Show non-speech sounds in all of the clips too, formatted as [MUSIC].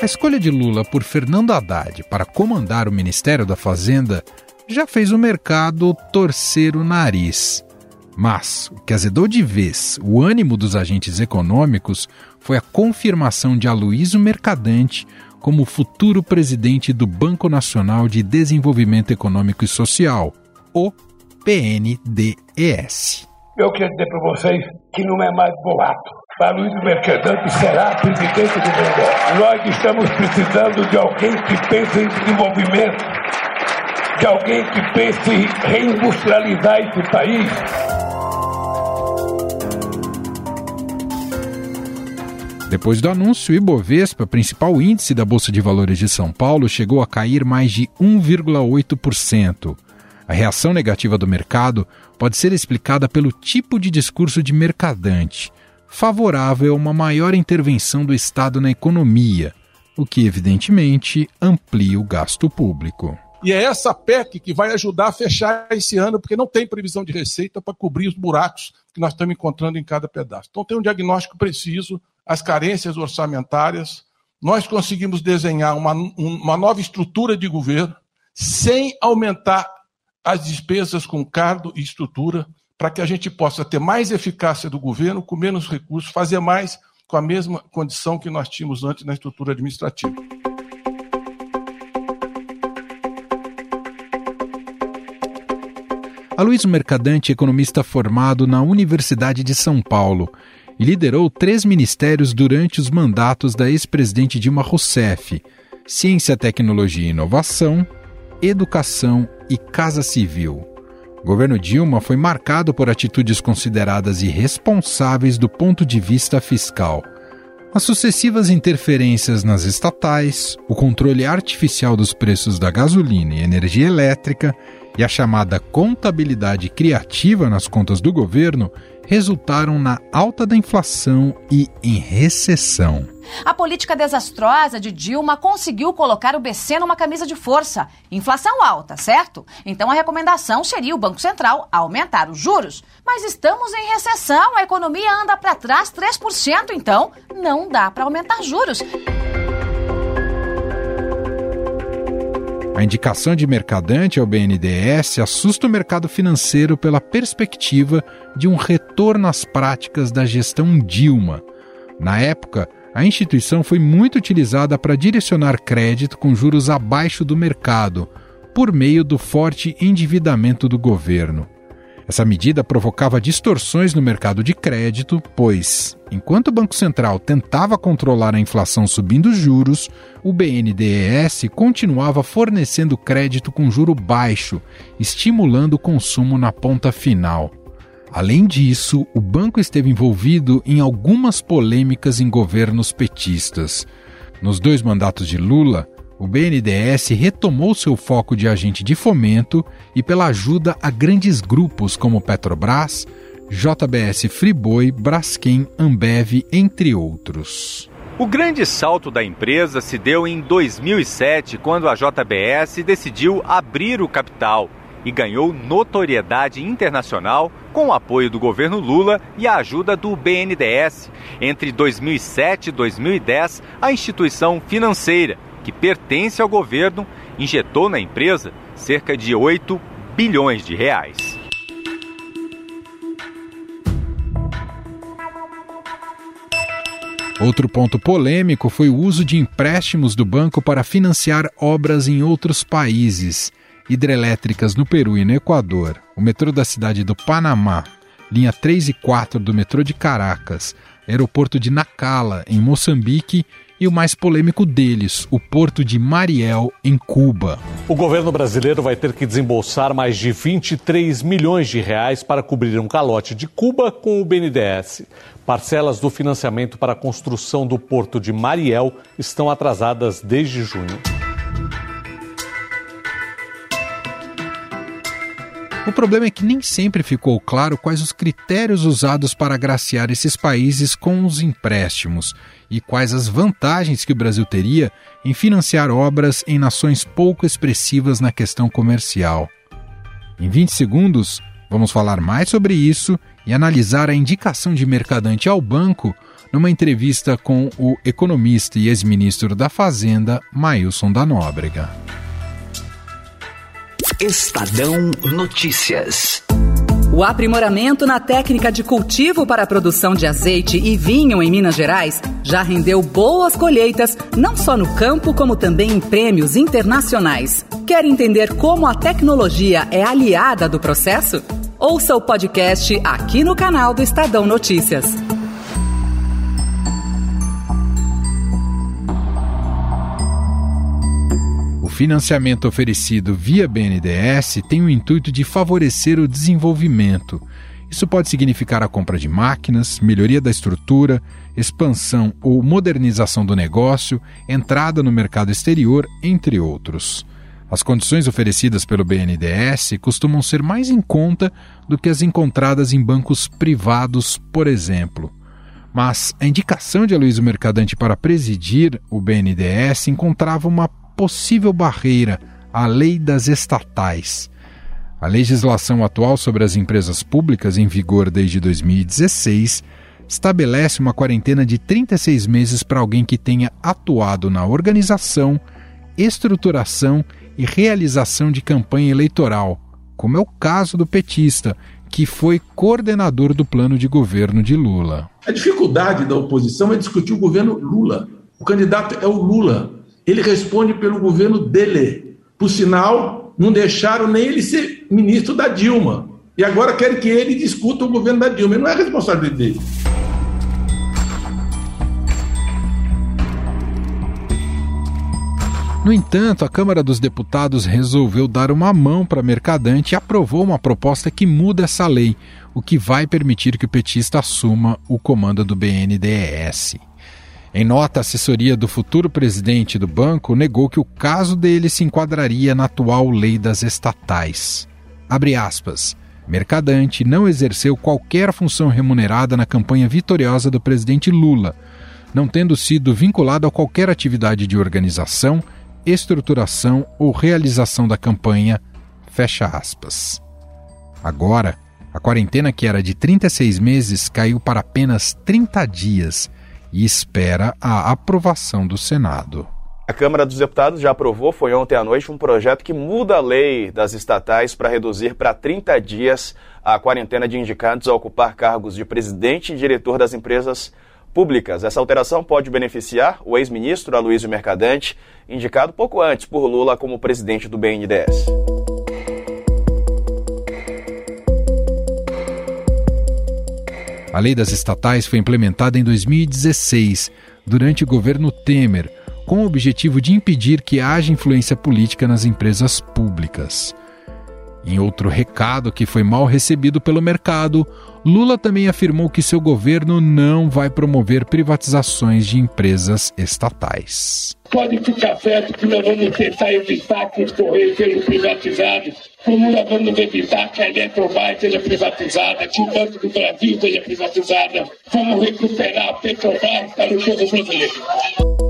A escolha de Lula por Fernando Haddad para comandar o Ministério da Fazenda já fez o mercado torcer o nariz. Mas o que azedou de vez o ânimo dos agentes econômicos foi a confirmação de Aloysio Mercadante como futuro presidente do Banco Nacional de Desenvolvimento Econômico e Social, o PNDES. Eu quero dizer para vocês que não é mais boato. Aloysio Mercadante será presidente do BNDES. Nós estamos precisando de alguém que pense em desenvolvimento, de alguém que pense em reindustrializar esse país. Depois do anúncio, o Ibovespa, principal índice da Bolsa de Valores de São Paulo, chegou a cair mais de 1,8%. A reação negativa do mercado pode ser explicada pelo tipo de discurso de mercadante, favorável a uma maior intervenção do Estado na economia, o que evidentemente amplia o gasto público. E é essa PEC que vai ajudar a fechar esse ano, porque não tem previsão de receita para cobrir os buracos que nós estamos encontrando em cada pedaço. Então, tem um diagnóstico preciso, as carências orçamentárias. Nós conseguimos desenhar uma, uma nova estrutura de governo sem aumentar as despesas com cargo e estrutura, para que a gente possa ter mais eficácia do governo com menos recursos, fazer mais com a mesma condição que nós tínhamos antes na estrutura administrativa. Aloysio Mercadante, economista formado na Universidade de São Paulo, e liderou três ministérios durante os mandatos da ex-presidente Dilma Rousseff: Ciência, Tecnologia e Inovação, Educação e Casa Civil. O governo Dilma foi marcado por atitudes consideradas irresponsáveis do ponto de vista fiscal. As sucessivas interferências nas estatais, o controle artificial dos preços da gasolina e energia elétrica e a chamada contabilidade criativa nas contas do governo resultaram na alta da inflação e em recessão. A política desastrosa de Dilma conseguiu colocar o BC numa camisa de força. Inflação alta, certo? Então a recomendação seria o Banco Central aumentar os juros. Mas estamos em recessão, a economia anda para trás 3%, então não dá para aumentar juros. A indicação de mercadante ao BNDES assusta o mercado financeiro pela perspectiva de um retorno às práticas da gestão Dilma. Na época, a instituição foi muito utilizada para direcionar crédito com juros abaixo do mercado, por meio do forte endividamento do governo. Essa medida provocava distorções no mercado de crédito, pois, enquanto o Banco Central tentava controlar a inflação subindo juros, o BNDES continuava fornecendo crédito com juro baixo, estimulando o consumo na ponta final. Além disso, o banco esteve envolvido em algumas polêmicas em governos petistas. Nos dois mandatos de Lula, o BNDES retomou seu foco de agente de fomento e pela ajuda a grandes grupos como Petrobras, JBS Friboi, Braskem, Ambev, entre outros. O grande salto da empresa se deu em 2007, quando a JBS decidiu abrir o capital e ganhou notoriedade internacional com o apoio do governo Lula e a ajuda do BNDES. Entre 2007 e 2010, a instituição financeira que pertence ao governo, injetou na empresa cerca de 8 bilhões de reais. Outro ponto polêmico foi o uso de empréstimos do banco para financiar obras em outros países, hidrelétricas no Peru e no Equador, o metrô da cidade do Panamá, linha 3 e 4 do metrô de Caracas, aeroporto de Nacala, em Moçambique, e o mais polêmico deles, o porto de Mariel, em Cuba. O governo brasileiro vai ter que desembolsar mais de 23 milhões de reais para cobrir um calote de Cuba com o BNDES. Parcelas do financiamento para a construção do porto de Mariel estão atrasadas desde junho. O problema é que nem sempre ficou claro quais os critérios usados para agraciar esses países com os empréstimos e quais as vantagens que o Brasil teria em financiar obras em nações pouco expressivas na questão comercial. Em 20 segundos, vamos falar mais sobre isso e analisar a indicação de Mercadante ao banco numa entrevista com o economista e ex-ministro da Fazenda, Mailson da Nóbrega. Estadão Notícias. O aprimoramento na técnica de cultivo para a produção de azeite e vinho em Minas Gerais já rendeu boas colheitas, não só no campo, como também em prêmios internacionais. Quer entender como a tecnologia é aliada do processo? Ouça o podcast aqui no canal do Estadão Notícias. Financiamento oferecido via BNDES tem o intuito de favorecer o desenvolvimento. Isso pode significar a compra de máquinas, melhoria da estrutura, expansão ou modernização do negócio, entrada no mercado exterior, entre outros. As condições oferecidas pelo BNDES costumam ser mais em conta do que as encontradas em bancos privados, por exemplo. Mas a indicação de Aloysio Mercadante para presidir o BNDES encontrava uma possível barreira à lei das estatais. A legislação atual sobre as empresas públicas, em vigor desde 2016, estabelece uma quarentena de 36 meses para alguém que tenha atuado na organização, estruturação e realização de campanha eleitoral, como é o caso do petista, que foi coordenador do plano de governo de Lula. A dificuldade da oposição é discutir o governo Lula. O candidato é o Lula ele responde pelo governo dele. Por sinal, não deixaram nem ele ser ministro da Dilma. E agora querem que ele discuta o governo da Dilma. Ele não é responsabilidade dele. No entanto, a Câmara dos Deputados resolveu dar uma mão para Mercadante e aprovou uma proposta que muda essa lei, o que vai permitir que o petista assuma o comando do BNDES. Em nota, a assessoria do futuro presidente do banco negou que o caso dele se enquadraria na atual lei das estatais. Abre aspas. Mercadante não exerceu qualquer função remunerada na campanha vitoriosa do presidente Lula, não tendo sido vinculado a qualquer atividade de organização, estruturação ou realização da campanha. Fecha aspas. Agora, a quarentena que era de 36 meses caiu para apenas 30 dias e espera a aprovação do Senado. A Câmara dos Deputados já aprovou, foi ontem à noite, um projeto que muda a lei das estatais para reduzir para 30 dias a quarentena de indicados a ocupar cargos de presidente e diretor das empresas públicas. Essa alteração pode beneficiar o ex-ministro Aloysio Mercadante, indicado pouco antes por Lula como presidente do BNDES. A lei das estatais foi implementada em 2016, durante o governo Temer, com o objetivo de impedir que haja influência política nas empresas públicas. Em outro recado que foi mal recebido pelo mercado, Lula também afirmou que seu governo não vai promover privatizações de empresas estatais. Pode ficar certo que nós vamos tentar evitar que os Correios sejam privatizados, como nós vamos evitar que a Eletrobras seja privatizada, que o Banco do Brasil seja privatizada. Vamos recuperar a Petrobras para o povo brasileiro.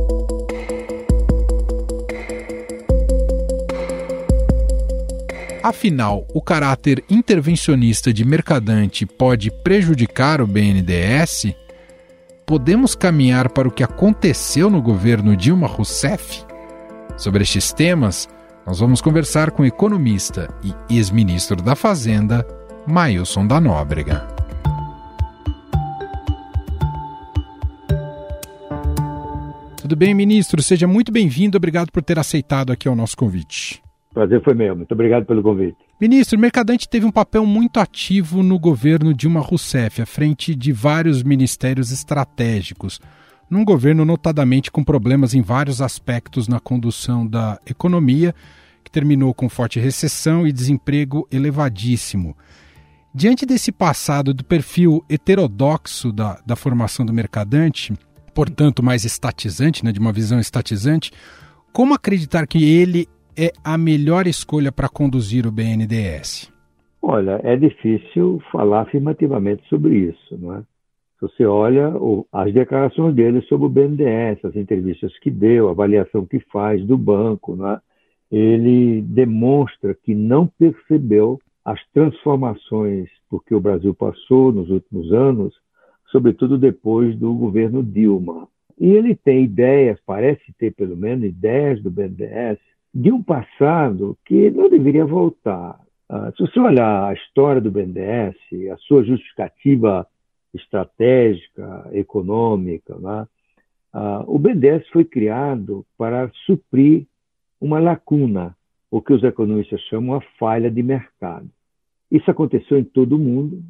Afinal, o caráter intervencionista de Mercadante pode prejudicar o BNDES? Podemos caminhar para o que aconteceu no governo Dilma Rousseff? Sobre estes temas, nós vamos conversar com o economista e ex-ministro da Fazenda, Mailson da Nóbrega. Tudo bem, ministro? Seja muito bem-vindo. Obrigado por ter aceitado aqui o nosso convite. Prazer foi meu. Muito obrigado pelo convite. Ministro, o Mercadante teve um papel muito ativo no governo Dilma Rousseff, à frente de vários ministérios estratégicos, num governo notadamente com problemas em vários aspectos na condução da economia, que terminou com forte recessão e desemprego elevadíssimo. Diante desse passado do perfil heterodoxo da, da formação do mercadante, portanto mais estatizante, né, de uma visão estatizante, como acreditar que ele é a melhor escolha para conduzir o BNDES? Olha, é difícil falar afirmativamente sobre isso, não é? Se você olha as declarações dele sobre o BNDES, as entrevistas que deu, a avaliação que faz do banco, não é? ele demonstra que não percebeu as transformações porque o Brasil passou nos últimos anos, sobretudo depois do governo Dilma. E ele tem ideias, parece ter pelo menos ideias do BNDES, de um passado que não deveria voltar. Uh, se você olhar a história do BNDES, a sua justificativa estratégica, econômica, né? uh, o BNDES foi criado para suprir uma lacuna, o que os economistas chamam a falha de mercado. Isso aconteceu em todo o mundo,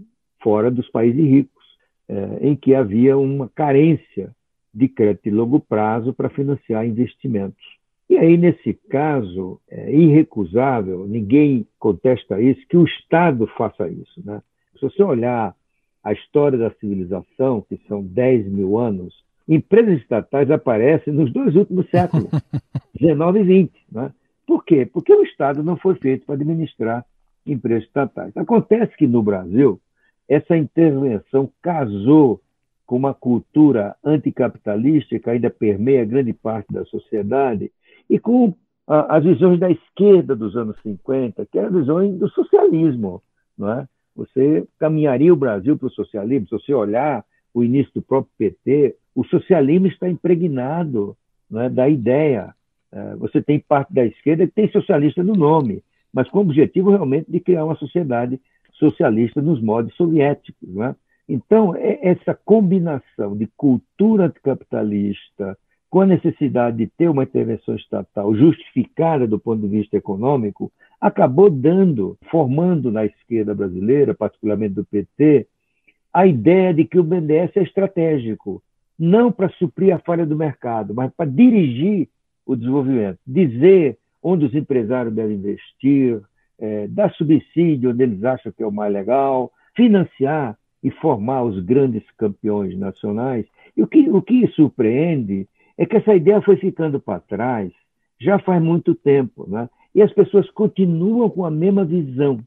fora dos países ricos, eh, em que havia uma carência de crédito de longo prazo para financiar investimentos. E aí, nesse caso, é irrecusável, ninguém contesta isso, que o Estado faça isso. Né? Se você olhar a história da civilização, que são 10 mil anos, empresas estatais aparecem nos dois últimos séculos, [LAUGHS] 19 e 20. Né? Por quê? Porque o Estado não foi feito para administrar empresas estatais. Acontece que no Brasil, essa intervenção casou com uma cultura anticapitalista que ainda permeia grande parte da sociedade e com as visões da esquerda dos anos 50, que eram visões do socialismo. Não é? Você caminharia o Brasil para o socialismo, se você olhar o início do próprio PT, o socialismo está impregnado é, da ideia. É, você tem parte da esquerda que tem socialista no nome, mas com o objetivo realmente de criar uma sociedade socialista nos modos soviéticos. É? Então, é essa combinação de cultura anticapitalista com a necessidade de ter uma intervenção estatal justificada do ponto de vista econômico, acabou dando, formando na esquerda brasileira, particularmente do PT, a ideia de que o BNDES é estratégico, não para suprir a falha do mercado, mas para dirigir o desenvolvimento, dizer onde os empresários devem investir, é, dar subsídio onde eles acham que é o mais legal, financiar e formar os grandes campeões nacionais. E o que, o que surpreende é que essa ideia foi ficando para trás já faz muito tempo, né? e as pessoas continuam com a mesma visão.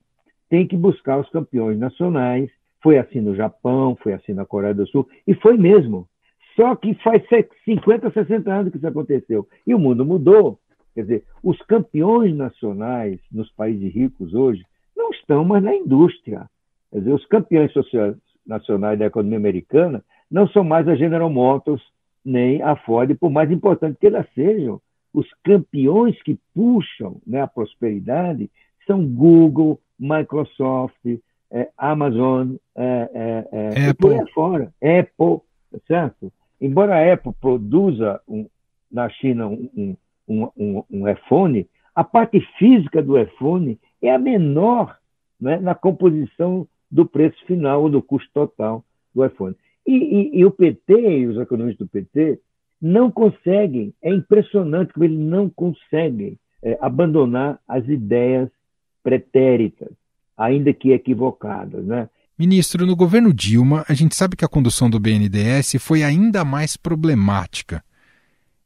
Tem que buscar os campeões nacionais. Foi assim no Japão, foi assim na Coreia do Sul, e foi mesmo. Só que faz 50, 60 anos que isso aconteceu. E o mundo mudou. Quer dizer, os campeões nacionais nos países ricos hoje não estão mais na indústria. Quer dizer, os campeões nacionais da economia americana não são mais a General Motors nem a Ford, por mais importante que elas sejam. Os campeões que puxam né, a prosperidade são Google, Microsoft, é, Amazon, é, é, é e por aí fora. Apple, certo? Embora a Apple produza um, na China um, um, um, um iPhone, a parte física do iPhone é a menor né, na composição do preço final ou do custo total do iPhone. E, e, e, o PT e os economistas do PT não conseguem, é impressionante como eles não conseguem é, abandonar as ideias pretéritas, ainda que equivocadas. Né? Ministro, no governo Dilma, a gente sabe que a condução do BNDES foi ainda mais problemática.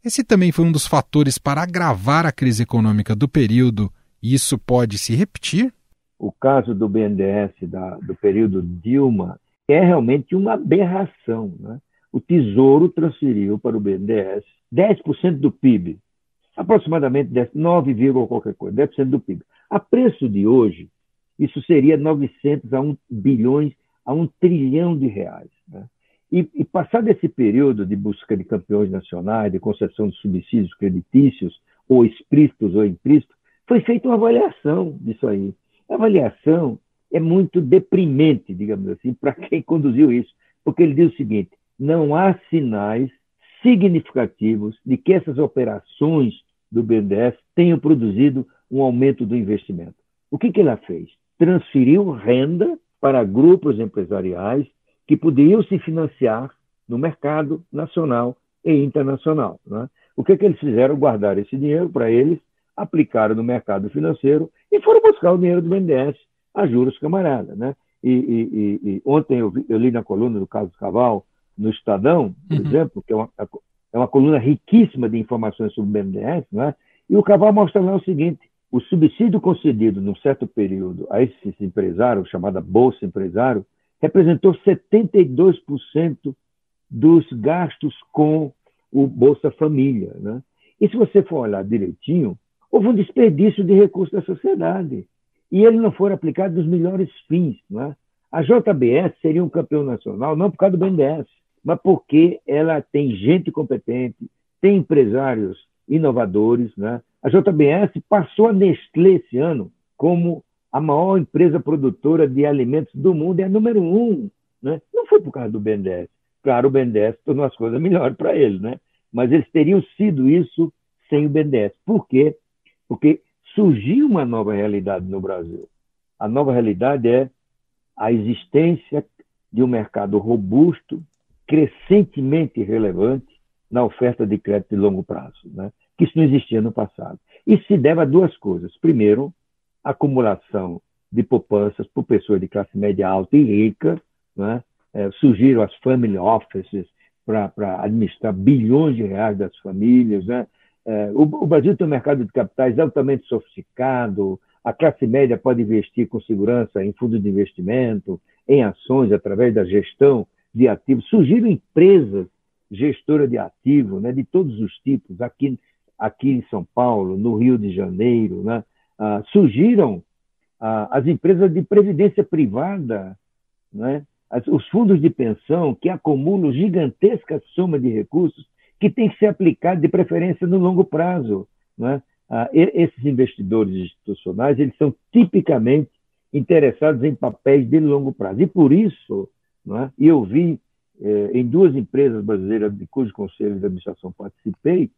Esse também foi um dos fatores para agravar a crise econômica do período, e isso pode se repetir? o caso do BNDES da, do período Dilma é realmente uma aberração. Né? O Tesouro transferiu para o BNDES 10% do PIB, aproximadamente 10, 9, qualquer coisa, 10% do PIB. A preço de hoje, isso seria 900 a 1 bilhões a 1 trilhão de reais. Né? E, e passado esse período de busca de campeões nacionais, de concessão de subsídios creditícios, ou explícitos ou implícitos, foi feita uma avaliação disso aí. A avaliação é muito deprimente, digamos assim, para [LAUGHS] quem conduziu isso, porque ele diz o seguinte: não há sinais significativos de que essas operações do BNDES tenham produzido um aumento do investimento. O que, que ela fez? Transferiu renda para grupos empresariais que poderiam se financiar no mercado nacional e internacional. Né? O que, que eles fizeram? Guardar esse dinheiro para eles, aplicaram no mercado financeiro e foram buscar o dinheiro do BNDES a juros camarada. Né? E, e, e ontem eu, vi, eu, li na coluna do Carlos Caval, no Estadão, por uhum. exemplo, que é uma, é uma coluna riquíssima de informações sobre o BNDES, né? e o Caval mostra lá o seguinte, o subsídio concedido num certo período a esses empresários, chamada Bolsa Empresário, representou 72% dos gastos com o Bolsa Família. Né? E se você for olhar direitinho, houve um desperdício de recursos da sociedade. E ele não foi aplicado nos melhores fins. É? A JBS seria um campeão nacional não por causa do BNDES, mas porque ela tem gente competente, tem empresários inovadores. Né? A JBS passou a Nestlé esse ano como a maior empresa produtora de alimentos do mundo, é a número um. Né? Não foi por causa do BNDES. Claro, o BNDES tornou as coisas melhores para eles, né? mas eles teriam sido isso sem o BNDES. Por quê? Porque surgiu uma nova realidade no Brasil. A nova realidade é a existência de um mercado robusto, crescentemente relevante na oferta de crédito de longo prazo, né? que isso não existia no passado. Isso se deve a duas coisas. Primeiro, acumulação de poupanças por pessoas de classe média alta e rica, né? é, surgiram as family offices para administrar bilhões de reais das famílias. Né? É, o, o, Brasil tem um mercado de capitais altamente sofisticado, a classe média pode investir com segurança em fundos de investimento, em ações, através da gestão de ativos. Surgiram empresas gestoras de ativos né, de todos os tipos, aqui, aqui em São Paulo, no Rio de Janeiro. Né? Ah, surgiram ah, as empresas de previdência privada, né? as, os fundos de pensão que acumulam gigantesca soma de recursos que tem que ser aplicado de preferência no longo prazo. Né? Ah, esses investidores institucionais eles são tipicamente interessados em papéis de longo prazo. E por isso, é? e eu vi eh, em duas empresas brasileiras de cujo conselho de administração participei,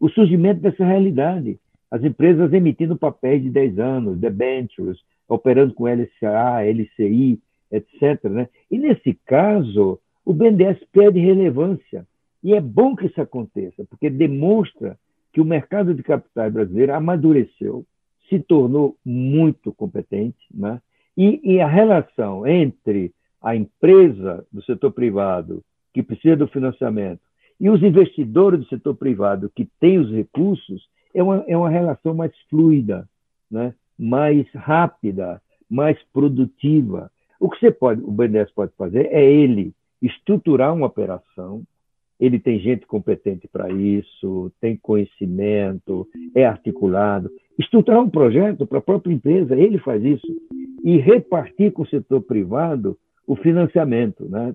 o surgimento dessa realidade. As empresas emitindo papéis de 10 anos, debentures, operando com LCA, LCI, etc. Né? E nesse caso, o BNDES perde relevância. E é bom que isso aconteça, porque demonstra que o mercado de capitais brasileiro amadureceu, se tornou muito competente, né? e, e a relação entre a empresa do setor privado que precisa do financiamento e os investidores do setor privado que têm os recursos é uma, é uma relação mais fluida, né? mais rápida, mais produtiva. O que você pode, o BNDES pode fazer é ele estruturar uma operação ele tem gente competente para isso, tem conhecimento, é articulado. Estruturar um projeto para a própria empresa, ele faz isso. E repartir com o setor privado o financiamento. Né?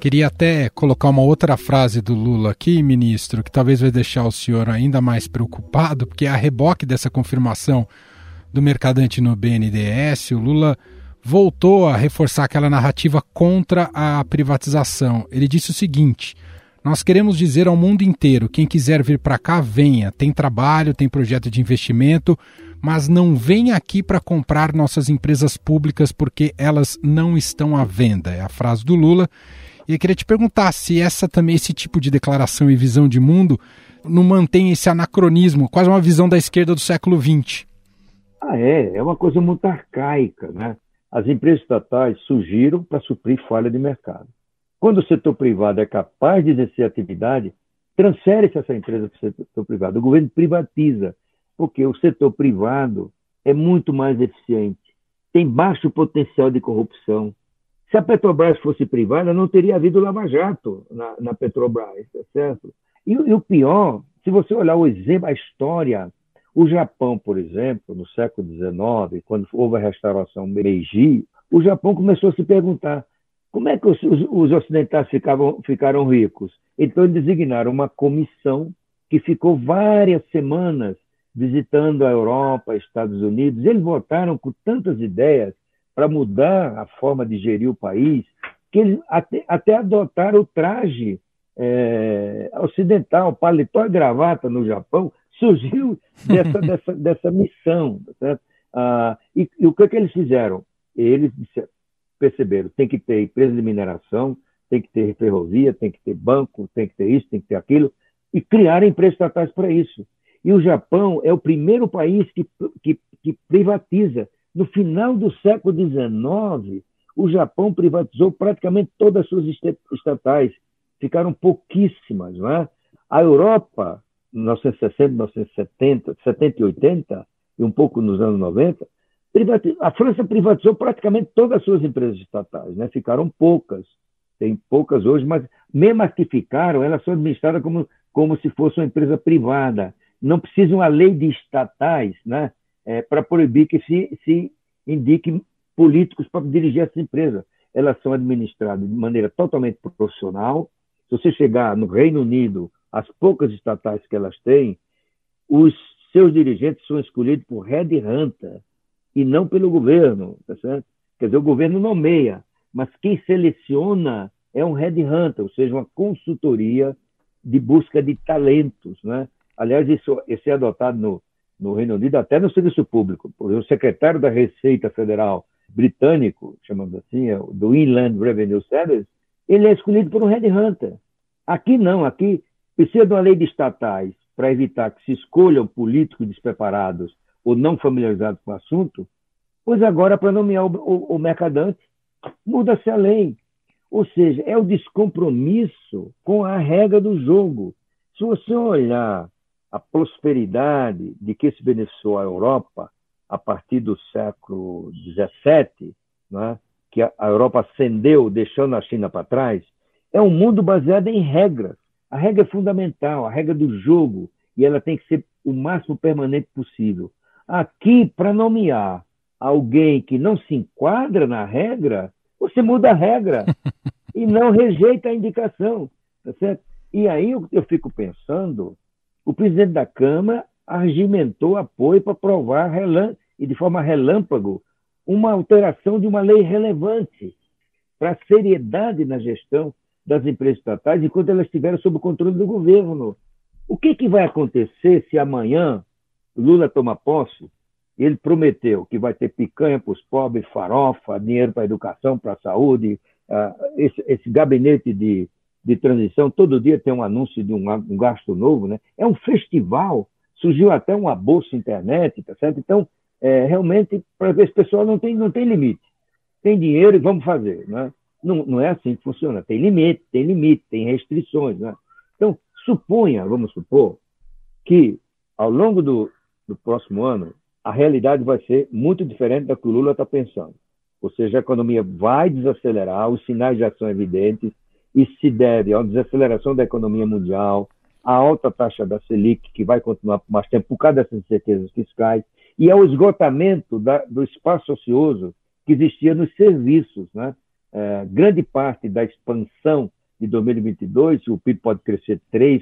Queria até colocar uma outra frase do Lula aqui, ministro, que talvez vai deixar o senhor ainda mais preocupado, porque a reboque dessa confirmação do mercadante no BNDES, o Lula voltou a reforçar aquela narrativa contra a privatização. Ele disse o seguinte: Nós queremos dizer ao mundo inteiro: quem quiser vir para cá, venha. Tem trabalho, tem projeto de investimento, mas não venha aqui para comprar nossas empresas públicas porque elas não estão à venda. É a frase do Lula. E eu queria te perguntar se essa também esse tipo de declaração e visão de mundo não mantém esse anacronismo, quase uma visão da esquerda do século XX. Ah, é, é uma coisa muito arcaica, né? As empresas estatais surgiram para suprir falha de mercado. Quando o setor privado é capaz de exercer atividade, transfere-se essa empresa para o setor privado. O governo privatiza, porque o setor privado é muito mais eficiente, tem baixo potencial de corrupção. Se a Petrobras fosse privada, não teria havido Lava Jato na, na Petrobras, tá certo? E, e o pior, se você olhar o exemplo, a história o Japão, por exemplo, no século XIX, quando houve a restauração Meiji, o Japão começou a se perguntar como é que os, os, ocidentais ficavam, ficaram ricos. Então, eles designaram uma comissão que ficou várias semanas visitando a Europa, Estados Unidos. Eles votaram com tantas ideias para mudar a forma de gerir o país que eles até, até adotaram o traje é, ocidental, paletó e gravata no Japão, surgiu [LAUGHS] dessa, dessa, dessa missão. Tá ah, e, e, o que, é que eles fizeram? Eles perceberam tem que ter empresa de mineração, tem que ter ferrovia, tem que ter banco, tem que ter isso, tem que ter aquilo, e criaram empresas estatais para isso. E o Japão é o primeiro país que, que, que privatiza. No final do século XIX, o Japão privatizou praticamente todas as suas estatais. Ficaram pouquíssimas. Não é? A Europa 1960, 1970, 70 e 80, e um pouco nos anos 90, a França privatizou praticamente todas as suas empresas estatais, né? ficaram poucas, tem poucas hoje, mas mesmo as que ficaram, elas são administradas como, como se fosse uma empresa privada. Não precisa uma lei de estatais né? É, para proibir que se, se indique políticos para dirigir essa empresa. Elas são administradas de maneira totalmente profissional. Se você chegar no Reino Unido, as poucas estatais que elas têm, os seus dirigentes são escolhidos por headhunter e não pelo governo, tá certo? Quer dizer, o governo nomeia, mas quem seleciona é um headhunter, ou seja, uma consultoria de busca de talentos, né? Aliás, isso, isso é adotado no, no Reino Unido até no serviço público. O secretário da Receita Federal britânico, chamando assim, é do Inland Revenue Service, ele é escolhido por um headhunter. Aqui não, aqui precisa de uma lei de estatais para evitar que se escolham políticos despreparados ou não familiarizados com o assunto, pois agora, para nomear o, o, o mercadante, muda-se a lei. Ou seja, é o descompromisso com a regra do jogo. Se você olhar a prosperidade de que se beneficiou a Europa a partir do século XVII, né, que a Europa ascendeu, deixando a China para trás, é um mundo baseado em regras. A regra é fundamental, a regra do jogo, e ela tem que ser o máximo permanente possível. Aqui, para nomear alguém que não se enquadra na regra, você muda a regra [LAUGHS] e não rejeita a indicação. Tá certo? E aí eu, eu fico pensando, o presidente da Câmara argimentou apoio para aprovar e de forma relâmpago uma alteração de uma lei relevante para a seriedade na gestão das empresas estatais enquanto elas estiverem sob o controle do governo. O que, que vai acontecer se amanhã Lula toma posse? Ele prometeu que vai ter picanha para os pobres, farofa, dinheiro para a educação, para a saúde, uh, esse, esse, gabinete de, de transição, todo dia tem um anúncio de um, um gasto novo, né? É um festival, surgiu até uma bolsa internet, tá certo? Então, é, realmente, para esse pessoal não tem, não tem limite. Tem dinheiro e vamos fazer, né? Não, não é assim que funciona. Tem limite, tem limite, tem restrições, né? Então, Suponha, vamos supor, que ao longo do, do próximo ano a realidade vai ser muito diferente da que o Lula está pensando. Ou seja, a economia vai desacelerar, os sinais já são evidentes, e se deve uma desaceleração da economia mundial, a alta taxa da Selic, que vai continuar por mais tempo por causa dessas incertezas fiscais, e ao esgotamento da, do espaço ocioso que existia nos serviços. Né? É, grande parte da expansão de 2022, o PIB pode crescer 3%,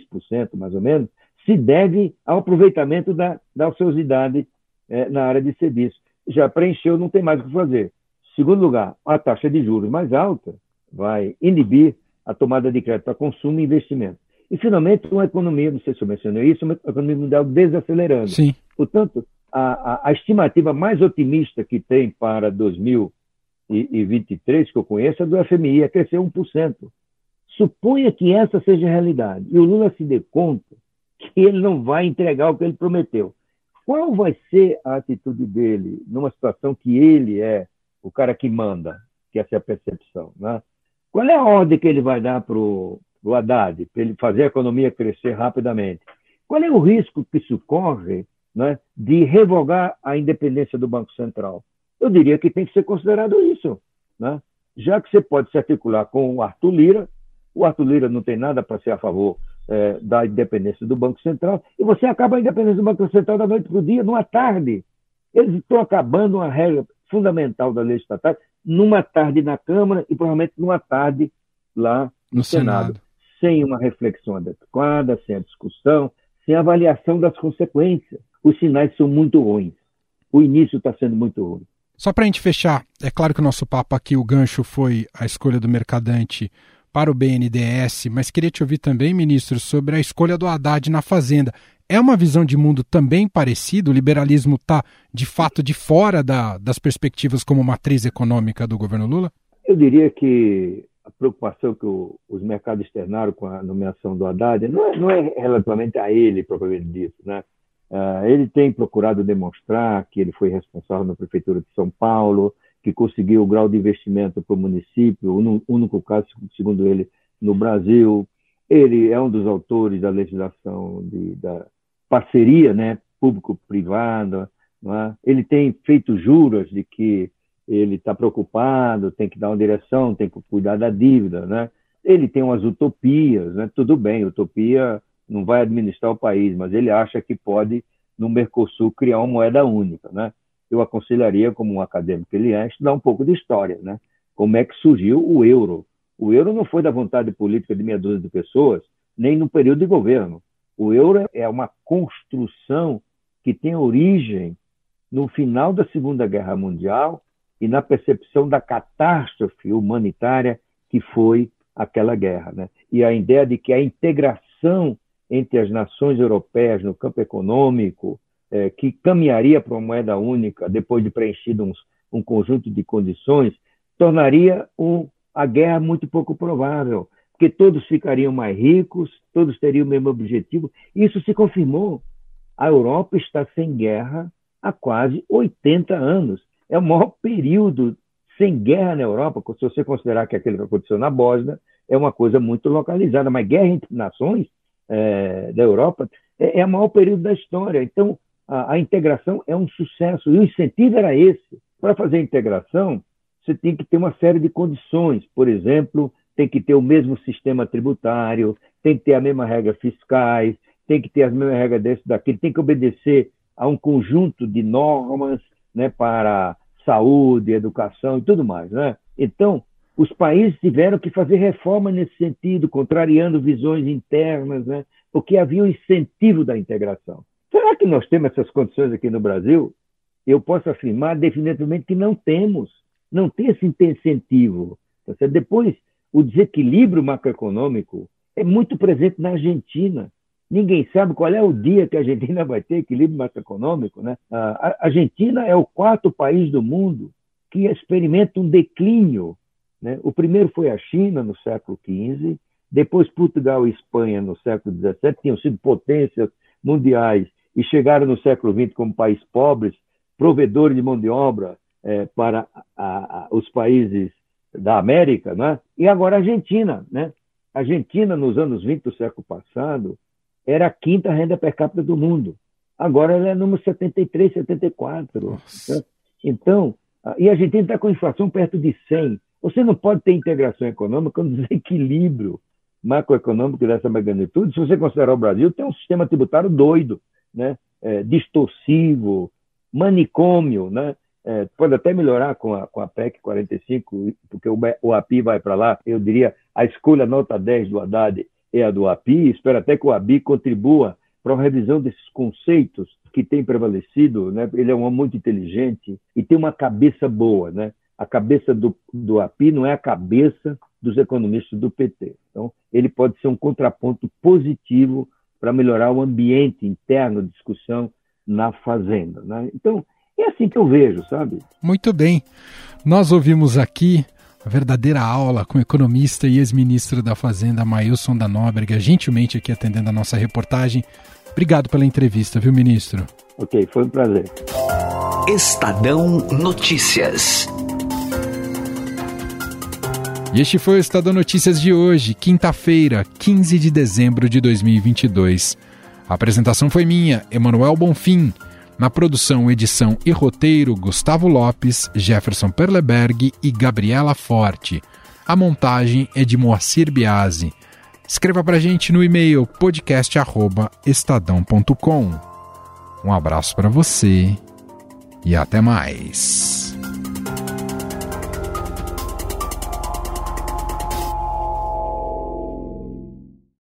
mais ou menos, se deve ao aproveitamento da, da ociosidade é, na área de serviço. Já preencheu, não tem mais o que fazer. Segundo lugar, a taxa de juros mais alta vai inibir a tomada de crédito para consumo e investimento. E, finalmente, uma economia, não sei se eu mencionei isso, uma economia mundial desacelerando. Sim. Portanto, a, a, a estimativa mais otimista que tem para 2023, que eu conheço, é do FMI, é crescer 1%. Suponha que essa seja a realidade e o Lula se dê conta que ele não vai entregar o que ele prometeu. Qual vai ser a atitude dele numa situação que ele é o cara que manda, que essa é a percepção? Né? Qual é a ordem que ele vai dar para o Haddad, para ele fazer a economia crescer rapidamente? Qual é o risco que isso corre né, de revogar a independência do Banco Central? Eu diria que tem que ser considerado isso. Né? Já que você pode se articular com o Arthur Lira, o Arthur Lira não tem nada para ser a favor é, da independência do Banco Central, e você acaba a independência do Banco Central da noite para o dia, numa tarde. Eles estão acabando uma regra fundamental da lei estatal numa tarde na Câmara e provavelmente numa tarde lá no, no Senado. Senado, sem uma reflexão adequada, sem a discussão, sem a avaliação das consequências. Os sinais são muito ruins. O início está sendo muito ruim. Só para a gente fechar, é claro que o nosso papo aqui, o gancho foi a escolha do mercadante para o BNDES, mas queria te ouvir também, ministro, sobre a escolha do Haddad na Fazenda. É uma visão de mundo também parecida? O liberalismo está, de fato, de fora da, das perspectivas como matriz econômica do governo Lula? Eu diria que a preocupação que o, os mercados externaram com a nomeação do Haddad não é, não é relativamente a ele, propriamente dito. Né? Uh, ele tem procurado demonstrar que ele foi responsável na Prefeitura de São Paulo, que conseguiu o grau de investimento para o município, o único caso, segundo ele, no Brasil. Ele é um dos autores da legislação de, da parceria né, público-privada. É? Ele tem feito juras de que ele está preocupado, tem que dar uma direção, tem que cuidar da dívida. Né? Ele tem umas utopias, né? tudo bem, utopia não vai administrar o país, mas ele acha que pode, no Mercosul, criar uma moeda única. Né? eu aconselharia, como um acadêmico que ele é, estudar um pouco de história, né? Como é que surgiu o euro? O euro não foi da vontade política de meia dúzia de pessoas, nem no período de governo. O euro é uma construção que tem origem no final da Segunda Guerra Mundial e na percepção da catástrofe humanitária que foi aquela guerra. Né? E a ideia de que a integração entre as nações europeias no campo econômico, é, que caminharia para uma moeda única depois de preenchido uns, um conjunto de condições, tornaria um, a guerra muito pouco provável, porque todos ficariam mais ricos, todos teriam o mesmo objetivo. Isso se confirmou. A Europa está sem guerra há quase 80 anos. É o maior período sem guerra na Europa, se você considerar que aquilo que aconteceu na Bósnia é uma coisa muito localizada, mas guerra entre nações é, da Europa, é, é o maior período da história. Então, a, a, integração é um sucesso, e o incentivo era esse. Para fazer a integração, você tem que ter uma série de condições. Por exemplo, tem que ter o mesmo sistema tributário, tem que ter a mesma regra fiscais, tem que ter as mesmas regras desse daqui, tem que obedecer a um conjunto de normas né, para saúde, educação e tudo mais. Né? Então, os países tiveram que fazer reforma nesse sentido, contrariando visões internas, né? porque havia um incentivo da integração. Será que nós temos essas condições aqui no Brasil? Eu posso afirmar definitivamente que não temos. Não tem esse incentivo. Tá Depois, o desequilíbrio macroeconômico é muito presente na Argentina. Ninguém sabe qual é o dia que a Argentina [LAUGHS] vai ter equilíbrio macroeconômico. Né? A Argentina é o quarto país do mundo que experimenta um declínio né? O primeiro foi a China, no século XV, depois Portugal e Espanha, no século XVII, tinham sido potências mundiais e chegaram no século XX como países pobres, provedores de mão de obra é, para a, a, os países da América, né? e agora a Argentina. Né? A Argentina, nos anos 20 do século passado, era a quinta renda per capita do mundo. Agora ela é número 73, 74. Né? Então, e a Argentina está com inflação perto de 100. Você não pode ter integração econômica com desequilíbrio macroeconômico dessa magnitude. Se você considerar o Brasil, tem um sistema tributário doido, né? É, distorsivo, manicômio, né? É, pode até melhorar com a, com a PEC 45, porque o, o API vai para lá. Eu diria a escolha nota 10 do Haddad é a do API. Espero até que o ABI contribua para uma revisão desses conceitos que tem prevalecido. Né? Ele é um homem muito inteligente e tem uma cabeça boa. Né? A cabeça do, do API não é a cabeça dos economistas do PT. Então, ele pode ser um contraponto positivo para melhorar o ambiente interno de discussão na Fazenda. Né? Então, é assim que eu vejo, sabe? Muito bem. Nós ouvimos aqui a verdadeira aula com o economista e ex-ministro da Fazenda, Mailson da Nóbrega, gentilmente aqui atendendo a nossa reportagem. Obrigado pela entrevista, viu, ministro? Ok, foi um prazer. Estadão Notícias. E este foi o Estadão Notícias de hoje, quinta-feira, 15 de dezembro de 2022. A apresentação foi minha, Emanuel Bonfim. Na produção, edição e roteiro, Gustavo Lopes, Jefferson Perleberg e Gabriela Forte. A montagem é de Moacir Biasi. Escreva para gente no e-mail podcast@estadão.com. Um abraço para você e até mais.